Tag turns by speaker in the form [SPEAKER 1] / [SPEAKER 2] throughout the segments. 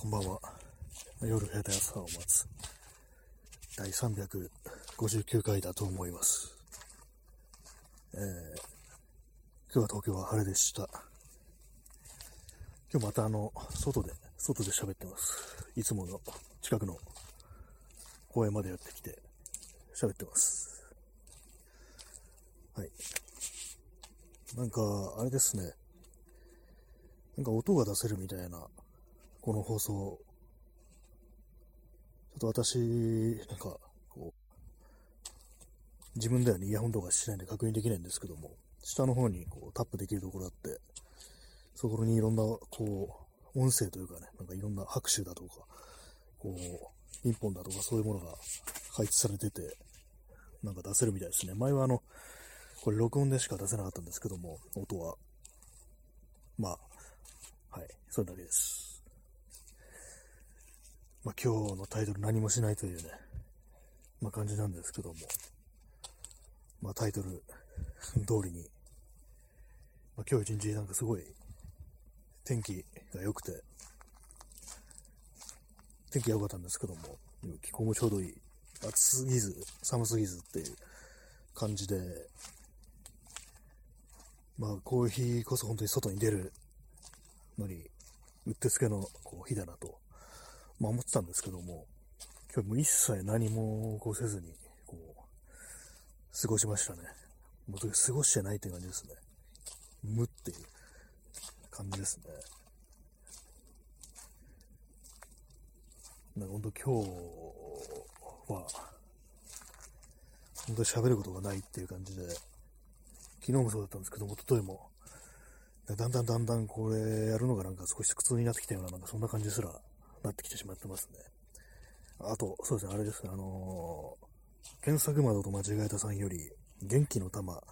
[SPEAKER 1] こんばんは。夜部屋で朝を待つ。第359回だと思います。えー、今日は東京は晴れでした。今日またあの、外で、外で喋ってます。いつもの近くの公園までやってきて喋ってます。はい。なんか、あれですね。なんか音が出せるみたいなこの放送、ちょっと私、なんか、こう、自分ではね、イヤホンとかしないんで確認できないんですけども、下の方にこうタップできるところあって、そこにいろんな、こう、音声というかね、なんかいろんな拍手だとか、こう、ピンポンだとかそういうものが配置されてて、なんか出せるみたいですね。前はあの、これ録音でしか出せなかったんですけども、音は。まあ、はい、それだけです。まあ、今日のタイトル何もしないというね、まあ、感じなんですけども、まあ、タイトル 通りに、まあ、今日一日なんかすごい天気が良くて、天気が良かったんですけども、気候もちょうどいい。暑すぎず、寒すぎずっていう感じで、まあ、コーヒーこそ本当に外に出るのに、うってつけのこう日だなとまあ思ってたんですけども、今日も一切何もこうせずに、こう、過ごしましたね。もう過ごしてないって感じですね。無っていう感じですね。なんか本当今日は、本当に喋ることがないっていう感じで、昨日もそうだったんですけども、一昨日も、だんだんだんだんこれやるのがなんか少し苦痛になってきたような、なんかそんな感じすらなってきてしまってますね。あと、そうですね、あれですね、あのー、検索窓と間違えたさんより、元気の玉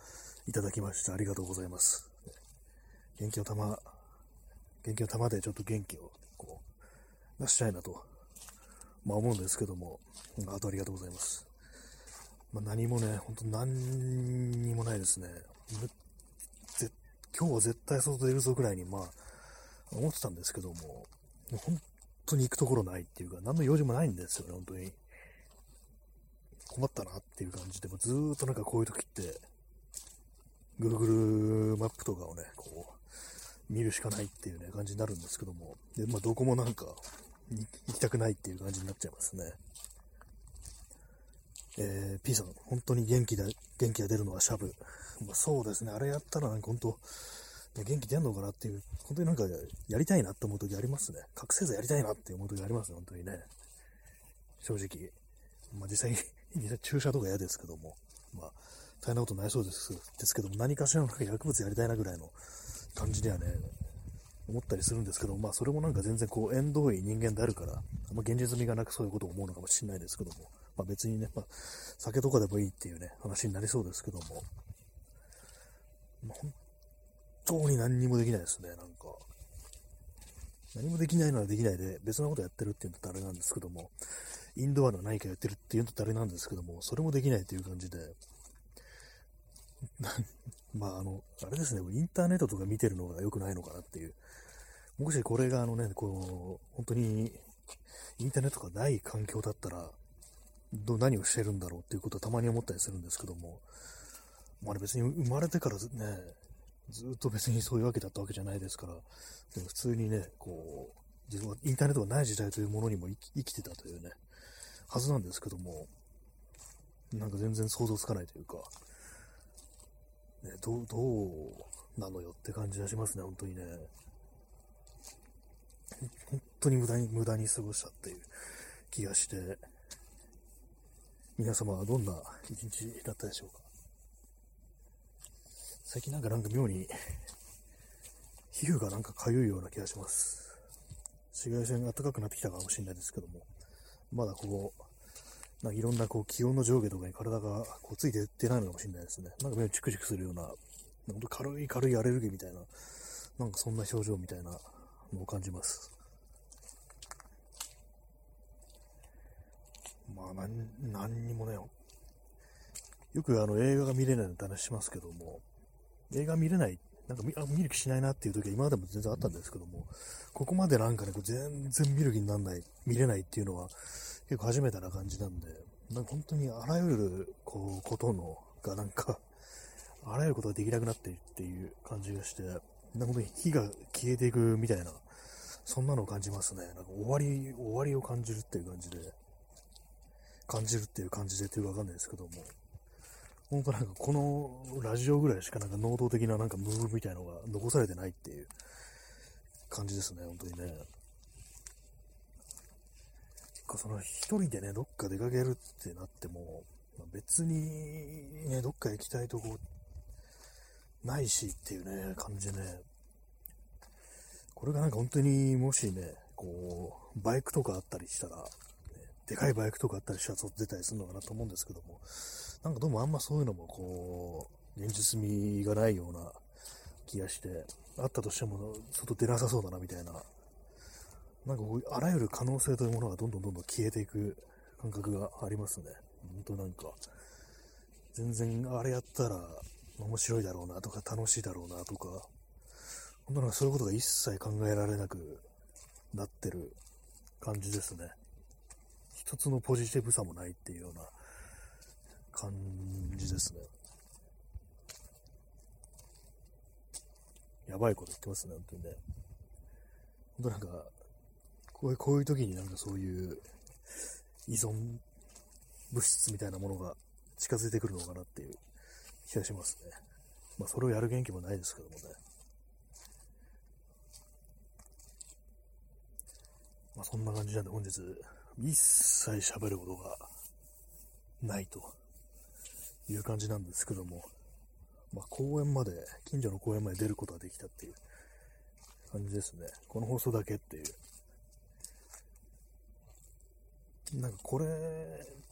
[SPEAKER 1] いただきました。ありがとうございます。元気の玉、元気の玉でちょっと元気をこう出したいなと、まあ思うんですけども、あとありがとうございます。まあ、何もね、ほんと何にもないですね。今日は絶対外出るぞぐらいに、まあ、思ってたんですけども、本当に行くところないっていうか、何の用事もないんですよね、本当に。困ったなっていう感じで、もずっとなんかこういう時って、ぐるぐるマップとかをね、こう、見るしかないっていうね、感じになるんですけども、で、まあ、どこもなんか、行きたくないっていう感じになっちゃいますね。えー、P さん、本当に元気だ、元気が出るのはシャブ。まあ、そうですね、あれやったらなんか本当、元気出んのかなっていう、本当になんかやりたいなって思う時ありますね。覚醒剤やりたいなって思う時ありますね、本当にね。正直。まあ実際、実際注射とか嫌ですけども、まあ大変なことないそうですですけども、何かしらのなんか薬物やりたいなぐらいの感じにはね、思ったりするんですけど、まあそれもなんか全然こう縁遠い人間であるから、あんま現実味がなくそういうことを思うのかもしれないですけども、まあ別にね、まあ酒とかでもいいっていうね、話になりそうですけども、まあ、当に何にもできないですね、なんか。何もできないのはできないで、別のことやってるって言うんだったらあれなんですけども、インドアの何かやってるって言うんだったらあれなんですけども、それもできないという感じで、まあ、あの、あれですね、インターネットとか見てるのが良くないのかなっていう。もしこれがあのね、こう、本当に、インターネットがない環境だったら、ど何をしてるんだろうっていうことはたまに思ったりするんですけども、まあ、別に生まれてからね、ずっと別にそういうわけだったわけじゃないですから、でも普通にね、こう、自分はインターネットがない時代というものにも生きてたというね、はずなんですけども、なんか全然想像つかないというか、ね、どう、どうなのよって感じがしますね、本当にね。本当に無駄に、無駄に過ごしたっていう気がして、皆様はどんな一日だったでしょうか？最近なんかなんか妙に、皮膚がなんか痒いような気がします。紫外線が暖かくなってきたかもしれないですけども、まだこう、なんかいろんなこう気温の上下とかに体がこうついていってないのかもしれないですね。なんか目をチクチクするような、なんか軽い軽いアレルギーみたいな、なんかそんな表情みたいなのを感じます。まあ、なん、何にもね、よくあの映画が見れないって話しますけども、映画見れないなんか見あ見る気しないなっていう時は今までも全然あったんですけども、ここまでなんかね、こう全然見る気にならない、見れないっていうのは結構初めてな感じなんで、なんか本当にあらゆるこうことのがなんか、あらゆることができなくなっているっていう感じがして、なんか本当に火が消えていくみたいな、そんなのを感じますね。なんか終わり、終わりを感じるっていう感じで、感じるっていう感じでっていうかわかんないですけども、本当なんかこのラジオぐらいしかなんか能動的ななんかムーブみたいのが残されてないっていう感じですね、本当にね。かその一人でね、どっか出かけるってなっても、別にね、どっか行きたいとこないしっていうね、感じでね、これがなんか本当にもしね、こう、バイクとかあったりしたら、でかいバイクとかあったりしたら出たりするのかなと思うんですけども、なんかどうもあんまそういうのもこう、現実味がないような気がして、あったとしても外出なさそうだなみたいな、なんかこうあらゆる可能性というものがどんどんどんどん消えていく感覚がありますね。本当なんか、全然あれやったら面白いだろうなとか楽しいだろうなとか、本当なんかそういうことが一切考えられなくなってる感じですね。一つのポジティブさもないっていうような感じですね。やばいこと言ってますね、本当にね。本当なんか、こういうこういう時になんかそういう依存物質みたいなものが近づいてくるのかなっていう気がしますね。まあ、それをやる元気もないですけどもね。まあ、そんな感じなんで本日、一切喋ることがないという感じなんですけども、まあ、公園まで、近所の公園まで出ることができたっていう感じですね。この放送だけっていう。なんかこれ、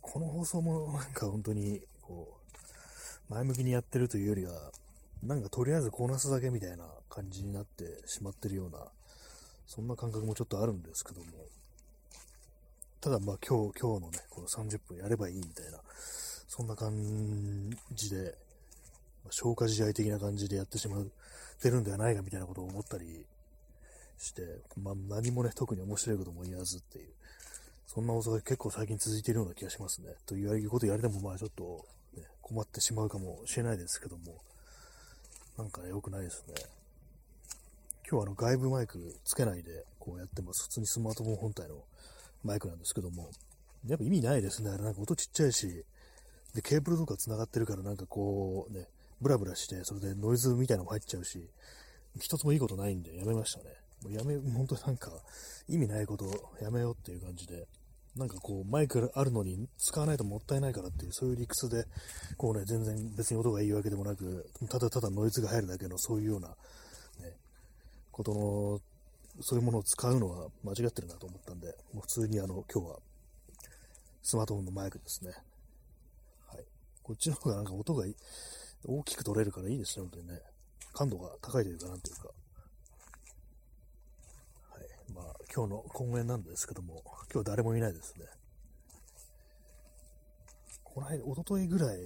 [SPEAKER 1] この放送もなんか本当に、こう、前向きにやってるというよりは、なんかとりあえずこなすだけみたいな感じになってしまってるような、そんな感覚もちょっとあるんですけども、ただまあ今日、今日のね、この30分やればいいみたいな、そんな感じで、消化試合的な感じでやってしまってるんではないかみたいなことを思ったりして、まあ何もね、特に面白いことも言わずっていう、そんな放送が結構最近続いているような気がしますね。ということやりでもまあちょっと、ね、困ってしまうかもしれないですけども、なんかね、良くないですね。今日はあの外部マイクつけないでこうやってます。普通にスマートフォン本体のマイクなんですけども、やっぱ意味ないですね。あれなんか音ちっちゃいし、で、ケーブルとか繋がってるからなんかこうね、ブラブラして、それでノイズみたいなのも入っちゃうし、一つもいいことないんでやめましたね。もうやめ、本当になんか意味ないことやめようっていう感じで、なんかこうマイクあるのに使わないともったいないからっていうそういう理屈で、こうね、全然別に音がいいわけでもなく、ただただノイズが入るだけのそういうような、ね、ことの、そういうものを使うのは間違ってるなと思ったんで、もう普通にあの、今日はスマートフォンのマイクですね。はい。こっちの方がなんか音が大きく取れるからいいですね、本当にね。感度が高いというか、なんていうか。はい。まあ、今日の公園なんですけども、今日誰もいないですね。この間、おとといぐらい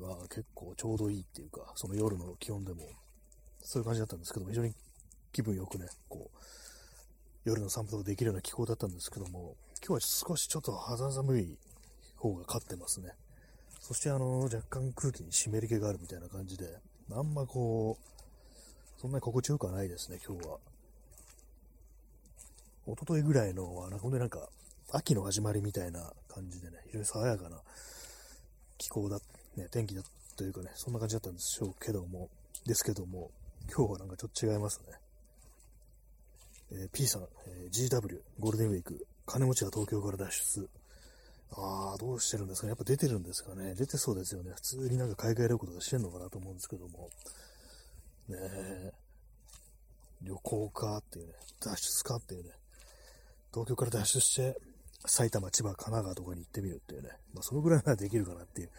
[SPEAKER 1] は結構ちょうどいいっていうか、その夜の気温でも、そういう感じだったんですけども、非常に気分よくね、こう、夜の散歩ができるような気候だったんですけども、今日は少しちょっと肌寒い方が勝ってますね。そしてあの、若干空気に湿り気があるみたいな感じで、あんまこう、そんなに心地よくはないですね、今日は。一昨日ぐらいのは、なんか本当になんか、秋の始まりみたいな感じでね、非常に爽やかな気候だ、ね、天気だというかね、そんな感じだったんでしょうけども、ですけども、今日はなんかちょっと違いますね。えー、P さん、えー、GW、ゴールデンウィーク、金持ちは東京から脱出。ああ、どうしてるんですかね。やっぱ出てるんですかね。出てそうですよね。普通になんか海外旅行とかしてんのかなと思うんですけども。ねえ。旅行かっていうね。脱出かっていうね。東京から脱出して、埼玉、千葉、神奈川とかに行ってみるっていうね。まあ、そのぐらいならできるかなっていう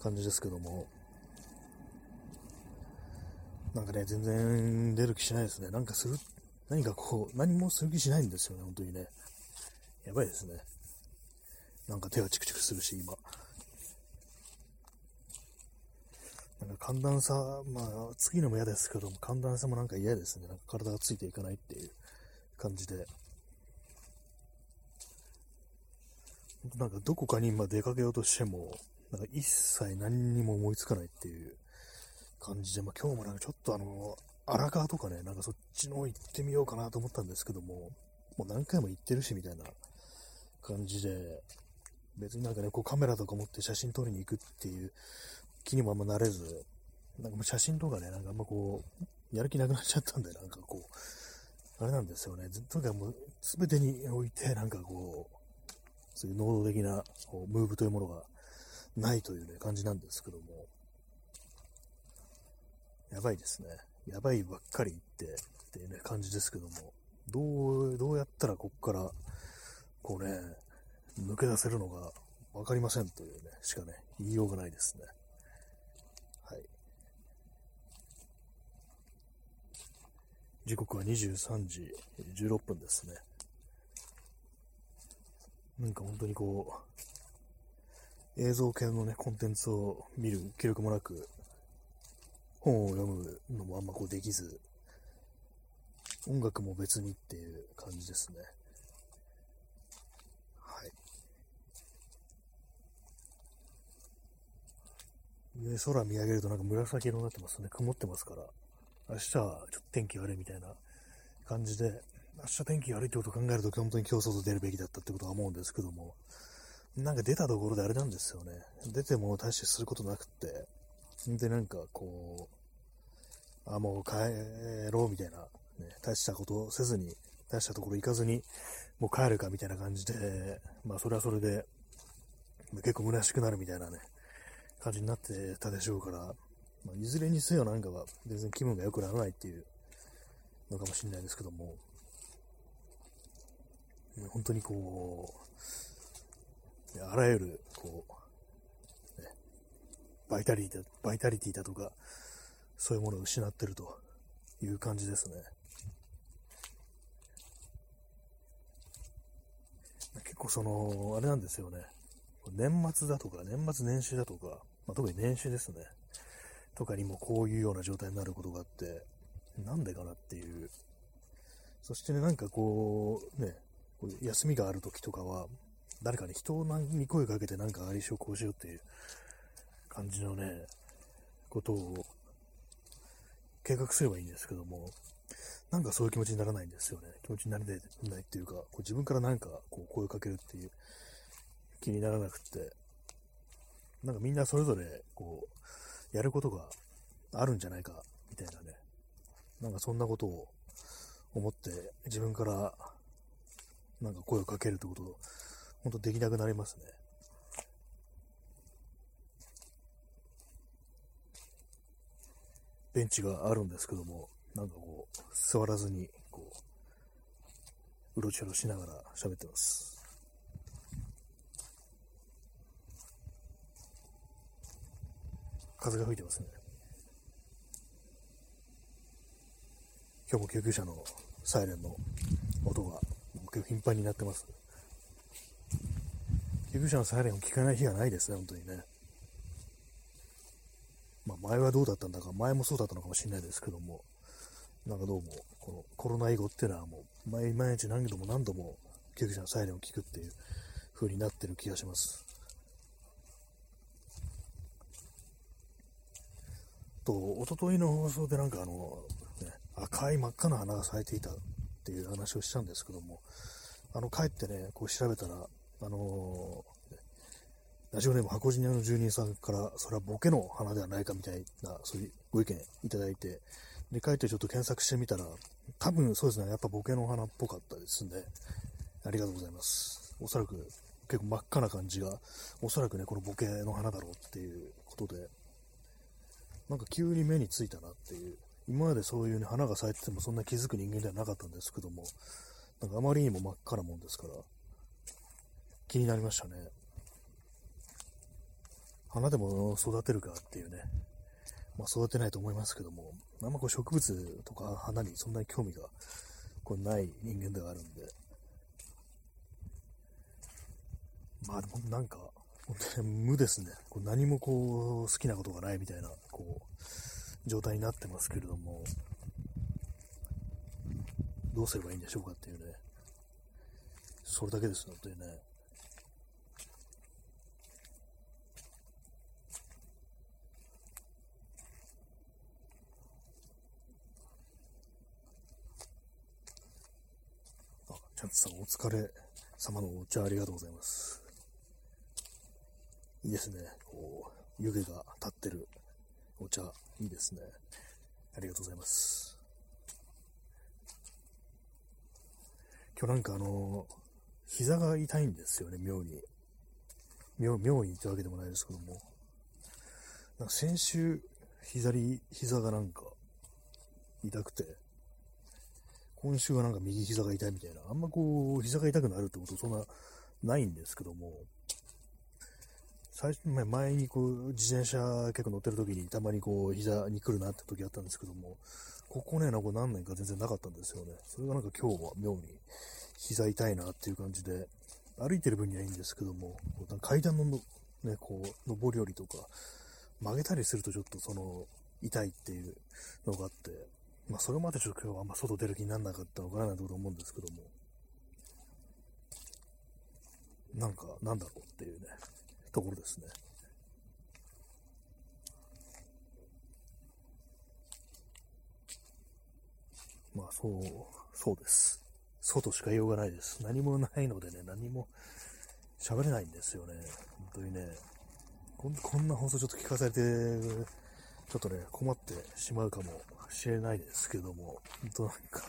[SPEAKER 1] 感じですけども。なんかね、全然出る気しないですね。なんかする、何かこう、何もする気しないんですよね、本当にね。やばいですね。なんか手がチクチクするし、今。なんか寒暖差、まあ、次のも嫌ですけども、寒暖差もなんか嫌ですね。なんか体がついていかないっていう感じで。なんかどこかに今出かけようとしても、なんか一切何にも思いつかないっていう感じで、まあ今日もなんかちょっとあの、荒川とかね、なんかそっちの方行ってみようかなと思ったんですけども、もう何回も行ってるしみたいな感じで、別になんかね、こうカメラとか持って写真撮りに行くっていう気にもあんまなれず、なんかもう写真とかね、なんかあんまこう、やる気なくなっちゃったんで、なんかこう、あれなんですよね。ずっとかもう、すべてにおいて、なんかこう、そういう能動的なこうムーブというものがないというね、感じなんですけども、やばいですね。やばいばっかり言ってっていうね、感じですけども、どう、どうやったらこっから、こうね、抜け出せるのが分かりませんというね、しかね、言いようがないですね。はい。時刻は23時16分ですね。なんか本当にこう、映像系のね、コンテンツを見る気力もなく、本を読むのもあんまこうできず、音楽も別にっていう感じですね。はい。で空見上げるとなんか紫色になってますね。曇ってますから。明日はちょっと天気悪いみたいな感じで、明日天気悪いってことを考えると本当に競争と出るべきだったってことは思うんですけども、なんか出たところであれなんですよね。出ても大してすることなくって、でなんかこう、あ、もう帰ろうみたいなね、大したことせずに、大したところ行かずに、もう帰るかみたいな感じで、まあそれはそれで、結構虚しくなるみたいなね、感じになってたでしょうから、まあ、いずれにせよなんかは全然気分が良くならないっていうのかもしれないですけども、本当にこう、あらゆる、こう、バイタリティだ、バイタリティだとか、そういうものを失ってるという感じですね。結構その、あれなんですよね。年末だとか、年末年始だとか、まあ、特に年始ですね。とかにもこういうような状態になることがあって、なんでかなっていう。そしてね、なんかこう、ね、休みがある時とかは、誰かに人に声かけてなんかありしようこうしようっていう感じのね、ことを計画すればいいんですけども、なんかそういう気持ちにならないんですよね。気持ちになりたいっていうか、こう自分からなんかこう声をかけるっていう気にならなくって、なんかみんなそれぞれこう、やることがあるんじゃないか、みたいなね。なんかそんなことを思って自分からなんか声をかけるってこと、本当できなくなりますね。ベンチがあるんですけども、なんかこう、座らずに、こう、うろちょろしながら喋ってます。風が吹いてますね。今日も救急車のサイレンの音が結構頻繁になってます。救急車のサイレンを聞かない日がないですね、本当にね。まあ前はどうだったんだか、前もそうだったのかもしれないですけども、なんかどうも、このコロナ以後っていうのはもう、毎日何度も何度も救急車のサイレンを聞くっていう風になってる気がします。と、おとといの放送でなんかあの、ね、赤い真っ赤な花が咲いていたっていう話をしたんですけども、あの、帰ってね、こう調べたら、あのー、ラジオネーム箱ニアの住人さんから、それはボケの花ではないかみたいな、そういうご意見いただいて、で、書いてちょっと検索してみたら、多分そうですね、やっぱボケの花っぽかったですんで、ありがとうございます。おそらく結構真っ赤な感じが、おそらくね、このボケの花だろうっていうことで、なんか急に目についたなっていう、今までそういうね、花が咲いててもそんな気づく人間ではなかったんですけども、なんかあまりにも真っ赤なもんですから、気になりましたね。花でも育てるかっていうね、まあ、育てないと思いますけども、あんまこう植物とか花にそんなに興味がこれない人間ではあるんで、まあでもなんか、本当に無ですね。こう何もこう好きなことがないみたいな、こう状態になってますけれども、どうすればいいんでしょうかっていうね、それだけですのでね、あ、ちゃんとさんお疲れ様のお茶ありがとうございます。いいですね。こう、湯気が立ってるお茶、いいですね。ありがとうございます。今日なんかあの、膝が痛いんですよね、妙に。妙妙にってわけでもないですけども。なんか先週、左膝がなんか痛くて、今週はなんか右膝が痛いみたいな、あんまこう、膝が痛くなるってことそんなないんですけども、最初、前にこう、自転車結構乗ってる時にたまにこう、膝に来るなって時あったんですけども、ここね、なんか何年か全然なかったんですよね。それがなんか今日は妙に膝痛いなっていう感じで、歩いてる分にはいいんですけども、階段のね、こう、上り下りとか、曲げたりするとちょっとその、痛いっていうのがあって、まあそれまでちょっと今日はあんま外出る気にならなかったのかなと思うんですけども、なんか、なんだろうっていうね、ところですね。まあ、そう、そうです。そうとしか言いようがないです。何もないのでね、何も喋れないんですよね。本当にね。こんこんな放送ちょっと聞かされて、ちょっとね、困ってしまうかもしれないですけども、本当なんか、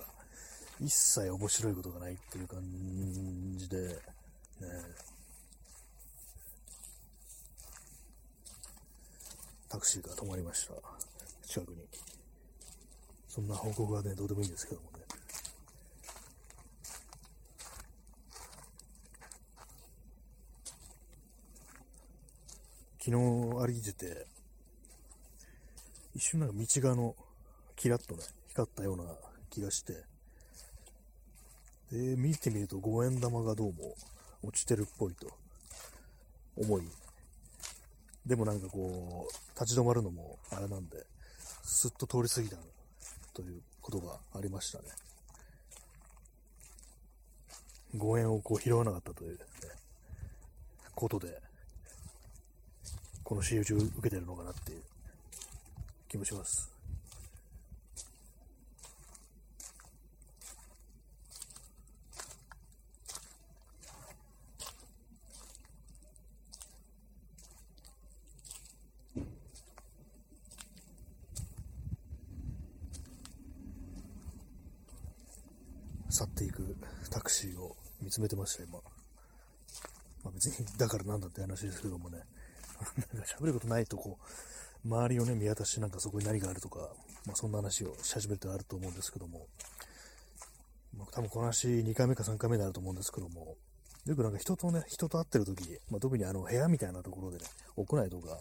[SPEAKER 1] 一切面白いことがないっていう感じで、ね、タクシーが止まりました。近くに。そんな報告はね、どうでもいいんですけどもね。昨日歩いてて、一瞬なんか道がの、キラッとね、光ったような気がして、で、見てみると五円玉がどうも落ちてるっぽいと思い、でもなんかこう、立ち止まるのもあれなんで、すっと通り過ぎたということがありましたね。5円をこう拾わなかったという、ね、ことで、この仕打ちを受けてるのかなっていう気もします。去っていくタクシーを見つめてました、今。まあ、別に、だからなんだって話ですけどもね。なんか喋ることないとこう、周りをね、見渡してなんかそこに何があるとか、まあ、そんな話をし始めるとあると思うんですけども、まあ、多分この話2回目か3回目になると思うんですけども、よくなんか人とね、人と会ってる時、まあ、特にあの部屋みたいなところでね、屋内とか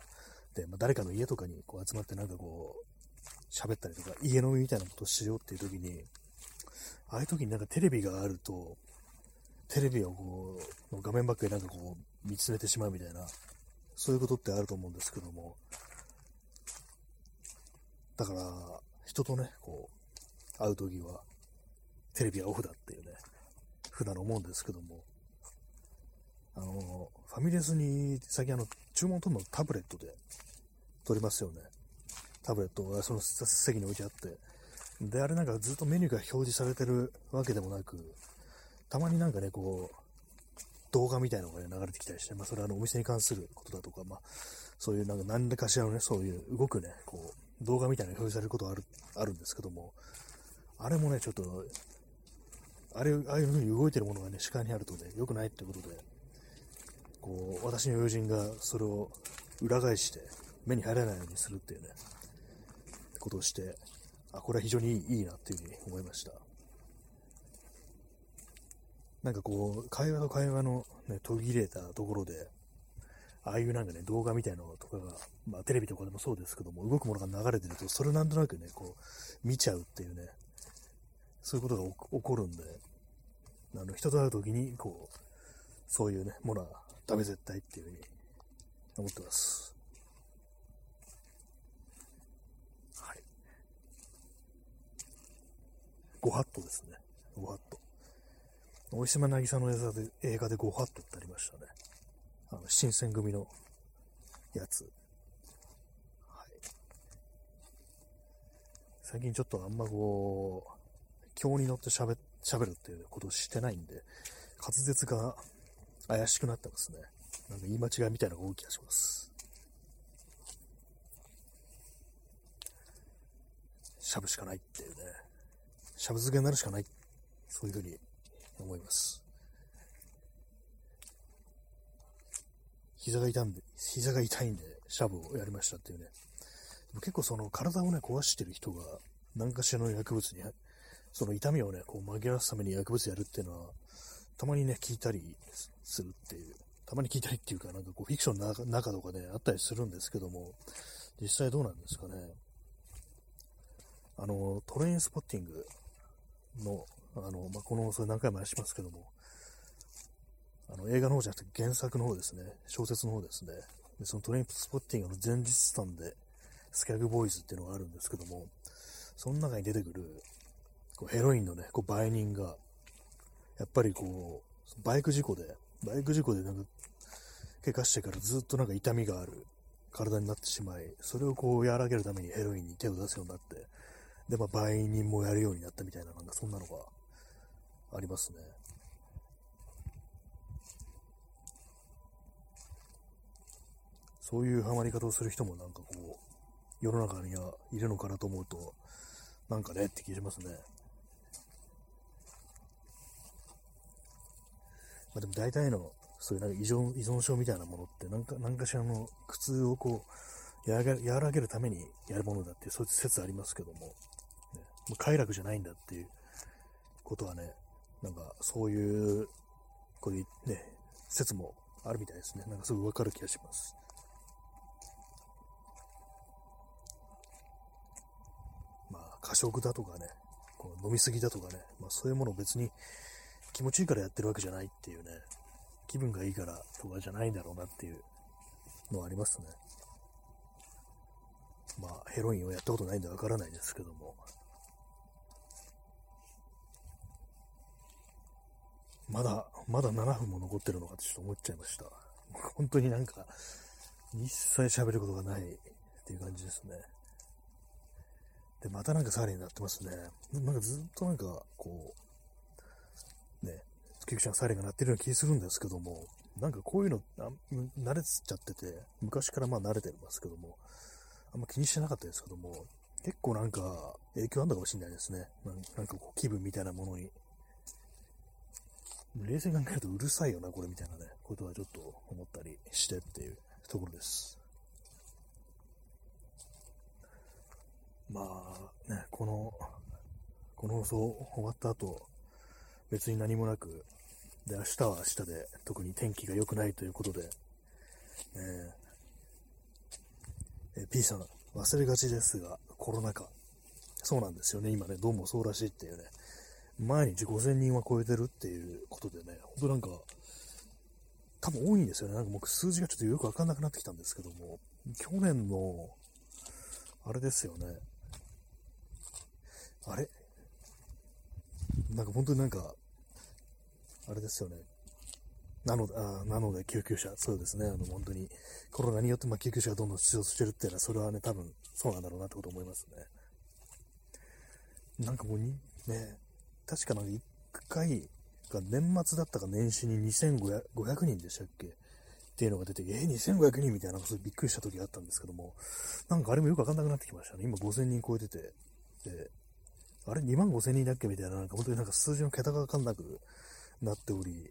[SPEAKER 1] で、まあ、誰かの家とかにこう集まってなんかこう、喋ったりとか、家飲みみたいなことをしようっていう時に、ああいう時になんかテレビがあると、テレビをこう、画面ばっかりなんかこう、見つめてしまうみたいな、そういうことってあると思うんですけども、だから、人とね、こう、会う時は、テレビはオフだっていうね、普段思うんですけども、あの、ファミレスに最近あの、注文取るのタブレットで取りますよね。タブレットがその席に置いてあって、で、あれなんかずっとメニューが表示されてるわけでもなく、たまになんかね、こう、動画みたいなのが、ね、流れてきたりして、まあ、それはあのお店に関することだとか、まあ、そういうなんか何らかしらのね、そういう動くね、こう、動画みたいな表示されることある、あるんですけども、あれもね、ちょっと、あれ、ああいう風に動いてるものがね、視界にあるとね、良くないってことで、こう、私の友人がそれを裏返して、目に入らないようにするっていうね、ことをして、あ、これは非常にいいなっていうふうに思いました。なんかこう、会話と会話の、ね、途切れたところで、ああいうなんかね、動画みたいなのとかが、まあテレビとかでもそうですけども、動くものが流れてると、それなんとなくね、こう、見ちゃうっていうね、そういうことが起こるんで、あの、人と会う時に、こう、そういうね、ものはダメ絶対っていうふうに思ってます。はい。ご法度ですね。ご法度。大島渚の映画で、映画でご法度ってありましたね。あの、新選組のやつ。はい。最近ちょっとあんまこう、今日に乗って喋喋るっていうことをしてないんで、滑舌が怪しくなってますね。なんか言い間違いみたいなのが多い気がします。しゃぶしかないっていうね。しゃぶ漬けになるしかない。そういうふうに思います。膝が痛んで、膝が痛いんで、シャブをやりましたっていうね。でも結構その体をね、壊してる人が何かしらの薬物に、その痛みをね、こう紛らわすために薬物やるっていうのは、たまにね、聞いたりするっていう。たまに聞いたりっていうか、なんかこう、フィクションの中とかね、あったりするんですけども、実際どうなんですかね。あの、トレインスポッティングの、あの、まあ、この、それ何回も話しますけども、あの、映画の方じゃなくて原作の方ですね、小説の方ですね、でそのトレインスポッティングの前日談で、スキャグボーイズっていうのがあるんですけども、その中に出てくる、こうヘロインのね、こう売人が、やっぱりこう、バイク事故で、バイク事故でなんか、怪我してからずっとなんか痛みがある体になってしまい、それをこう和らげるためにヘロインに手を出すようになって、で、まあ、売人もやるようになったみたいな、なんかそんなのがありますね。そういうハマり方をする人もなんかこう、世の中にはいるのかなと思うと、なんかねって気がしますね。まあでも大体の、そういうなんか依存依存症みたいなものって、なんか、なんかしらの苦痛をこう、和らげるためにやるものだっていう、そういう説ありますけども、ね、もう快楽じゃないんだっていうことはね、なんかそういう、こういうね、説もあるみたいですね。なんかすぐわかる気がします。食だとかね、こう飲みすぎだとかね、まあそういうものを別に気持ちいいからやってるわけじゃないっていうね、気分がいいからとかじゃないんだろうなっていうのはありますね。まあ、ヘロインをやったことないんでわからないですけども。まだ、まだ7分も残ってるのかってちょっと思っちゃいました。本当になんか、一切喋ることがないっていう感じですね。で、またなんかサーレになってますね。なんかずっとなんか、こう、ね、救急車のサーレが鳴ってるような気するんですけども、なんかこういうの、慣れちゃってて、昔からまあ慣れてますけども、あんま気にしてなかったですけども、結構なんか影響あるのかもしれないですね。なんかこう気分みたいなものに。冷静に考えるとうるさいよな、これみたいなね、ことはちょっと思ったりしてっていうところです。まあね、この、この放送終わった後、別に何もなく、で、明日は明日で特に天気が良くないということで、えー、え P さん、忘れがちですが、コロナ禍。そうなんですよね、今ね、どうもそうらしいっていうね、毎日5000人は超えてるっていうことでね、ほんとなんか、多分多いんですよね。なんか僕数字がちょっとよくわかんなくなってきたんですけども、去年の、あれですよね。あれ？なんか本当になんか、あれですよね。なので、あなので救急車、そうですね。あの、本当に、コロナによってま救急車がどんどん出動してるっていうのは、それはね、多分そうなんだろうなってこと思いますね。なんかもうに、ね、確かなんか1回が年末だったか年始に2500人でしたっけ？っていうのが出て、えー、2500人みたいな、そうびっくりした時があったんですけども、なんかあれもよくわかんなくなってきましたね。今5000人超えてて、で、あれ2万5000人だっけ？みたいな、なんか本当になんか数字の桁がわかんなくなっており、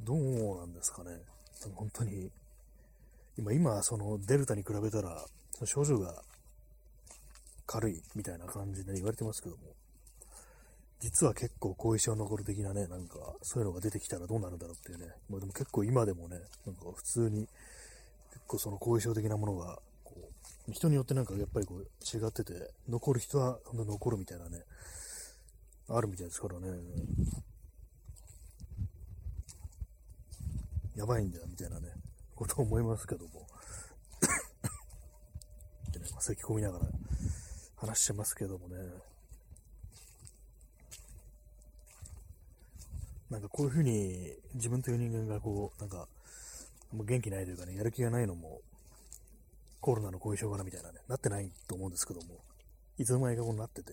[SPEAKER 1] どうなんですかね。本当に、今、今、そのデルタに比べたら、症状が軽いみたいな感じで言われてますけども、実は結構後遺症残る的なね、なんか、そういうのが出てきたらどうなるんだろうっていうね。まあでも結構今でもね、なんか普通に、結構その後遺症的なものが、人によってなんかやっぱりこう違ってて、残る人は残るみたいなね、あるみたいですからね。やばいんだよ、みたいなね、ことを思いますけども。せね、咳き込みながら話してますけどもね。なんかこういうふうに自分という人間がこう、なんか、元気ないというかね、やる気がないのも、コロナの後遺症かなみたいなね、なってないと思うんですけども、いつの間にかこうなってて、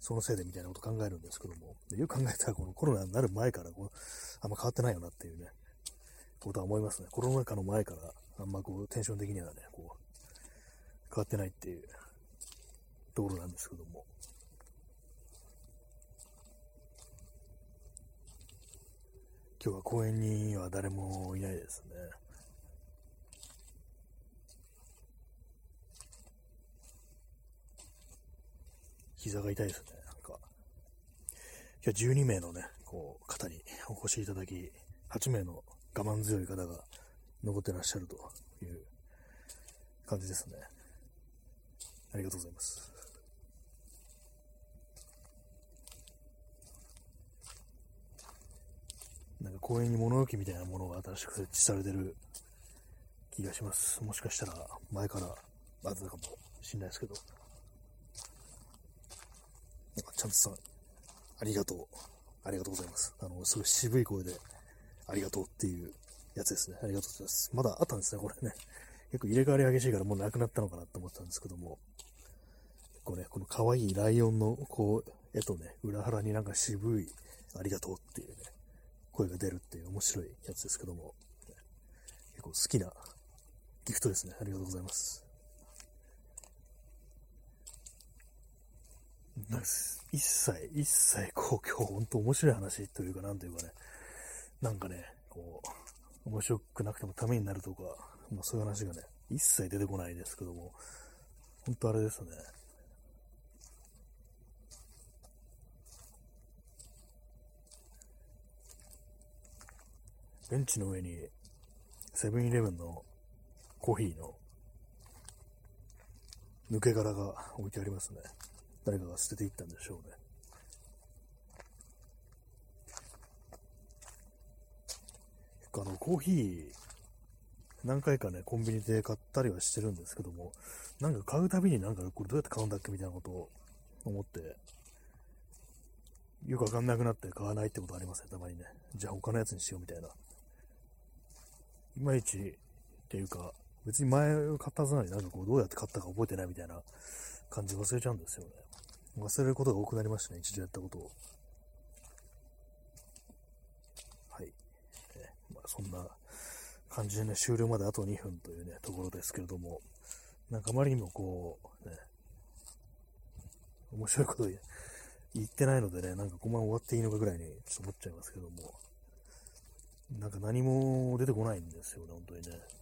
[SPEAKER 1] そのせいでみたいなこと考えるんですけども、よく考えたらこのコロナになる前からこうあんま変わってないよなっていうね、ことは思いますね。コロナ禍の前からあんまこうテンション的にはね、こう、変わってないっていうところなんですけども。今日は公園には誰もいないですね。膝が痛いですね。なんか。今日12名のね、こう、方にお越しいただき、8名の我慢強い方が残ってらっしゃるという感じですね。ありがとうございます。なんか公園に物置みたいなものが新しく設置されてる気がします。もしかしたら前からあったかもしれないですけど。ちゃんとさん、ありがとう。ありがとうございます。あの、すごい渋い声で、ありがとうっていうやつですね。ありがとうございます。まだあったんですね、これね。結構入れ替わり激しいからもうなくなったのかなと思ったんですけども、こうね、この可愛いライオンの、こう、絵とね、裏腹になんか渋い、ありがとうっていうね、声が出るっていう面白いやつですけども、結構好きなギフトですね。ありがとうございます。なんか一切、一切、こう、今日本当面白い話というか、なんというかね、なんかね、こう、面白くなくてもためになるとか、まあ、そういう話がね、一切出てこないですけども、本当あれですね。ベンチの上にセブンイレブンのコーヒーの抜け殻が置いてありますね。誰かが捨てていったんでしょうね。あの、コーヒー、何回かね、コンビニで買ったりはしてるんですけども、なんか買うたびになんかこれどうやって買うんだっけみたいなことを思って、よくわかんなくなって買わないってことありますね、たまにね。じゃあ他のやつにしようみたいな。いまいちっていうか、別に前買ったはずなのになんかこうどうやって買ったか覚えてないみたいな感じ忘れちゃうんですよね。忘れることが多くなりましたね、一度やったことを。はい。えまあ、そんな感じでね、終了まであと2分というね、ところですけれども、なんかあまりにもこう、ね、面白いこと言ってないのでね、なんかこのまま終わっていいのかぐらいにちょっと思っちゃいますけども、なんか何も出てこないんですよね、本当にね。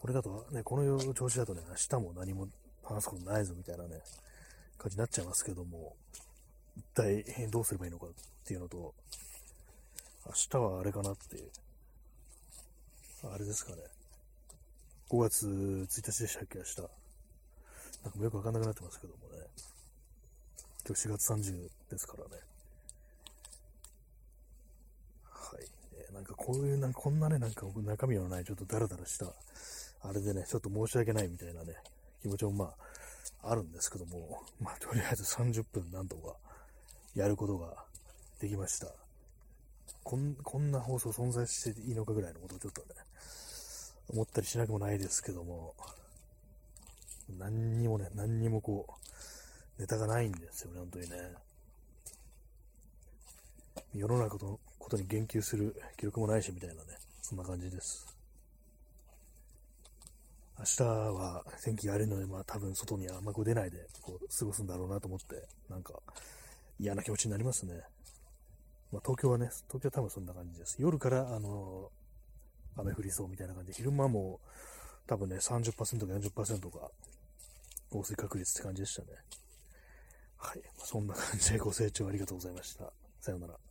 [SPEAKER 1] これだとね、この調子だとね、明日も何も話すことないぞみたいなね、感じになっちゃいますけども、一体どうすればいいのかっていうのと、明日はあれかなっていう、あれですかね。5月1日でしたっけ、明日。なんかもよくわかんなくなってますけどもね。今日4月30ですからね。はい。なんかこういう、なんかこんなね、なんか中身のないちょっとダラダラした、あれでね、ちょっと申し訳ないみたいなね、気持ちもまあ、あるんですけども、まあ、とりあえず30分なんとかやることができました。こんこんな放送存在していいのかぐらいのことをちょっとね、思ったりしなくもないですけども、何にもね、何にもこう、ネタがないんですよね、本当にね。世の中のことに言及する記録もないし、みたいなね、そんな感じです。明日は天気が悪いので、まあ多分外にはあんまこう出ないでこう過ごすんだろうなと思って、なんか嫌な気持ちになりますね。まあ東京はね、東京は多分そんな感じです。夜から、あの雨降りそうみたいな感じで、昼間も多分ね、30%か40%が降水確率って感じでしたね。はい。そんな感じでご清聴ありがとうございました。さようなら。